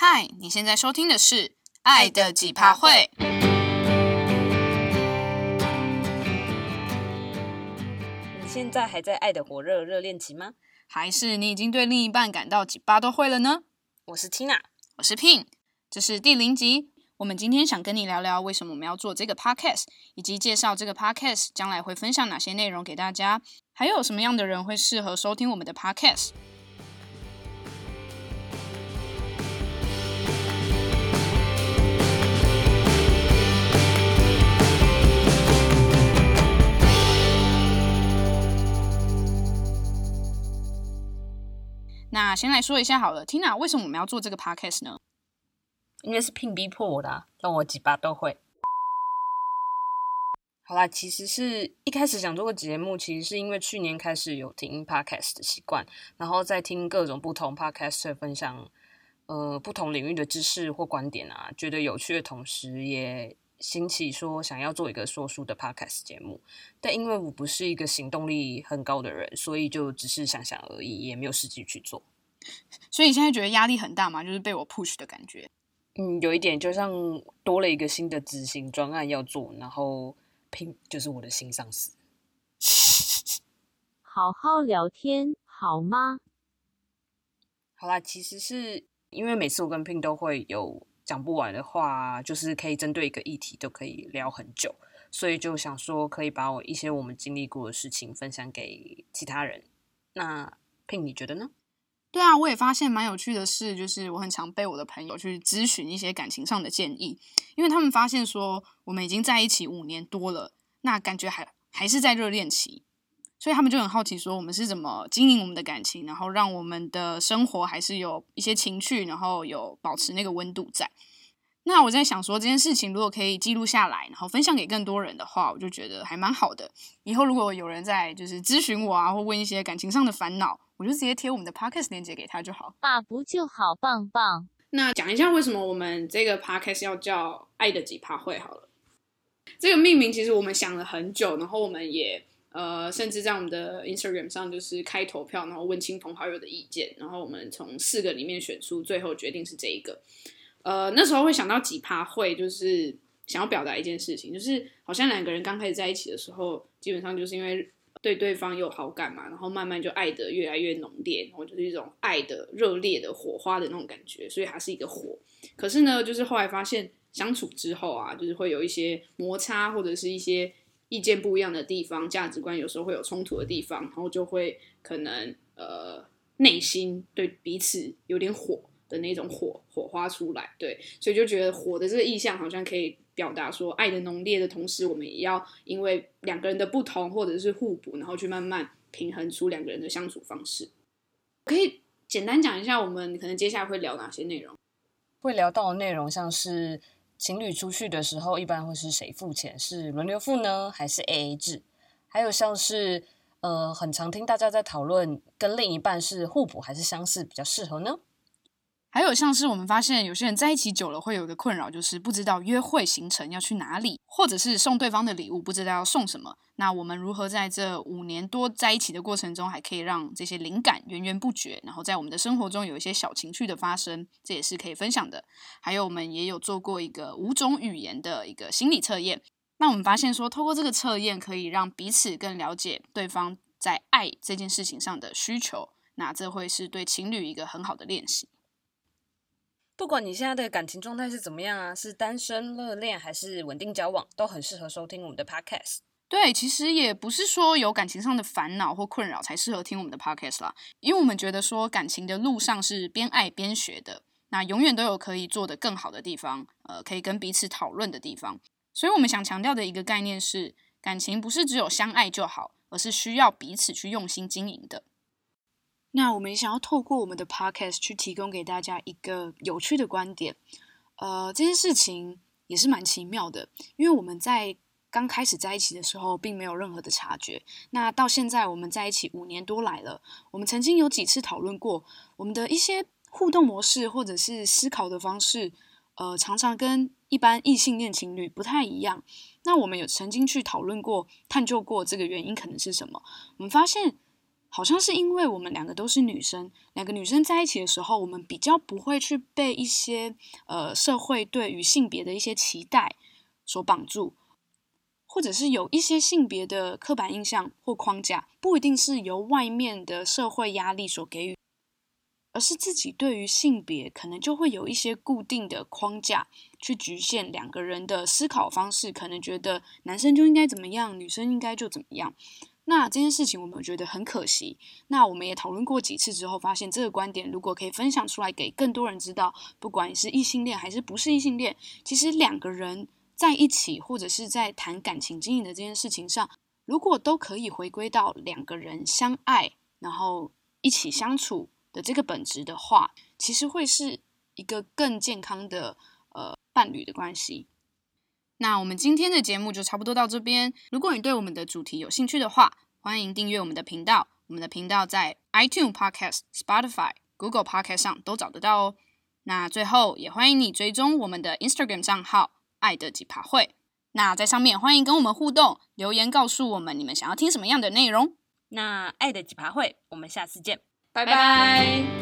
嗨，你现在收听的是《爱的几趴会》。你现在还在爱的火热热恋期吗？还是你已经对另一半感到几趴都会了呢？我是 Tina，我是 Pin，这是第零集。我们今天想跟你聊聊为什么我们要做这个 Podcast，以及介绍这个 Podcast 将来会分享哪些内容给大家，还有什么样的人会适合收听我们的 Podcast。先来说一下好了，Tina，为什么我们要做这个 podcast 呢？应该是 Pin 逼迫我的啊，让我几把都会。好啦，其实是一开始想做个节目，其实是因为去年开始有听 podcast 的习惯，然后再听各种不同 podcaster 分享呃不同领域的知识或观点啊，觉得有趣的同时，也兴起说想要做一个说书的 podcast 节目。但因为我不是一个行动力很高的人，所以就只是想想而已，也没有实际去做。所以你现在觉得压力很大吗？就是被我 push 的感觉。嗯，有一点，就像多了一个新的执行专案要做，然后 Pin 就是我的新上司。好好聊天好吗？好啦，其实是因为每次我跟 Pin 都会有讲不完的话，就是可以针对一个议题都可以聊很久，所以就想说可以把我一些我们经历过的事情分享给其他人。那 Pin 你觉得呢？对啊，我也发现蛮有趣的事，就是我很常被我的朋友去咨询一些感情上的建议，因为他们发现说我们已经在一起五年多了，那感觉还还是在热恋期，所以他们就很好奇说我们是怎么经营我们的感情，然后让我们的生活还是有一些情趣，然后有保持那个温度在。那我在想说这件事情如果可以记录下来，然后分享给更多人的话，我就觉得还蛮好的。以后如果有人在就是咨询我啊，或问一些感情上的烦恼，我就直接贴我们的 podcast 链接给他就好。爸，不就好棒棒？那讲一下为什么我们这个 podcast 要叫“爱的几趴会”好了。这个命名其实我们想了很久，然后我们也呃，甚至在我们的 Instagram 上就是开投票，然后问亲朋好友的意见，然后我们从四个里面选出，最后决定是这一个。呃，那时候会想到几趴会，就是想要表达一件事情，就是好像两个人刚开始在一起的时候，基本上就是因为对对方有好感嘛，然后慢慢就爱得越来越浓烈，然后就是一种爱的热烈的火花的那种感觉，所以它是一个火。可是呢，就是后来发现相处之后啊，就是会有一些摩擦或者是一些意见不一样的地方，价值观有时候会有冲突的地方，然后就会可能呃内心对彼此有点火。的那种火火花出来，对，所以就觉得火的这个意象好像可以表达说爱的浓烈的同时，我们也要因为两个人的不同或者是互补，然后去慢慢平衡出两个人的相处方式。可以简单讲一下，我们可能接下来会聊哪些内容？会聊到的内容像是情侣出去的时候，一般会是谁付钱？是轮流付呢，还是 AA 制？还有像是呃，很常听大家在讨论，跟另一半是互补还是相似比较适合呢？还有像是我们发现有些人在一起久了会有一个困扰，就是不知道约会行程要去哪里，或者是送对方的礼物不知道要送什么。那我们如何在这五年多在一起的过程中，还可以让这些灵感源源不绝，然后在我们的生活中有一些小情趣的发生，这也是可以分享的。还有我们也有做过一个五种语言的一个心理测验，那我们发现说，透过这个测验可以让彼此更了解对方在爱这件事情上的需求，那这会是对情侣一个很好的练习。不管你现在的感情状态是怎么样啊，是单身、热恋还是稳定交往，都很适合收听我们的 podcast。对，其实也不是说有感情上的烦恼或困扰才适合听我们的 podcast 啦，因为我们觉得说感情的路上是边爱边学的，那永远都有可以做得更好的地方，呃，可以跟彼此讨论的地方。所以我们想强调的一个概念是，感情不是只有相爱就好，而是需要彼此去用心经营的。那我们也想要透过我们的 podcast 去提供给大家一个有趣的观点，呃，这件事情也是蛮奇妙的，因为我们在刚开始在一起的时候，并没有任何的察觉。那到现在我们在一起五年多来了，我们曾经有几次讨论过，我们的一些互动模式或者是思考的方式，呃，常常跟一般异性恋情侣不太一样。那我们有曾经去讨论过、探究过这个原因可能是什么？我们发现。好像是因为我们两个都是女生，两个女生在一起的时候，我们比较不会去被一些呃社会对于性别的一些期待所绑住，或者是有一些性别的刻板印象或框架，不一定是由外面的社会压力所给予，而是自己对于性别可能就会有一些固定的框架去局限两个人的思考方式，可能觉得男生就应该怎么样，女生应该就怎么样。那这件事情我们觉得很可惜。那我们也讨论过几次之后，发现这个观点如果可以分享出来给更多人知道，不管是异性恋还是不是异性恋，其实两个人在一起或者是在谈感情经营的这件事情上，如果都可以回归到两个人相爱，然后一起相处的这个本质的话，其实会是一个更健康的呃伴侣的关系。那我们今天的节目就差不多到这边。如果你对我们的主题有兴趣的话，欢迎订阅我们的频道。我们的频道在 iTunes Podcast、Spotify、Google Podcast 上都找得到哦。那最后也欢迎你追踪我们的 Instagram 账号“爱的几趴会”。那在上面欢迎跟我们互动，留言告诉我们你们想要听什么样的内容。那爱的几趴会，我们下次见，拜拜。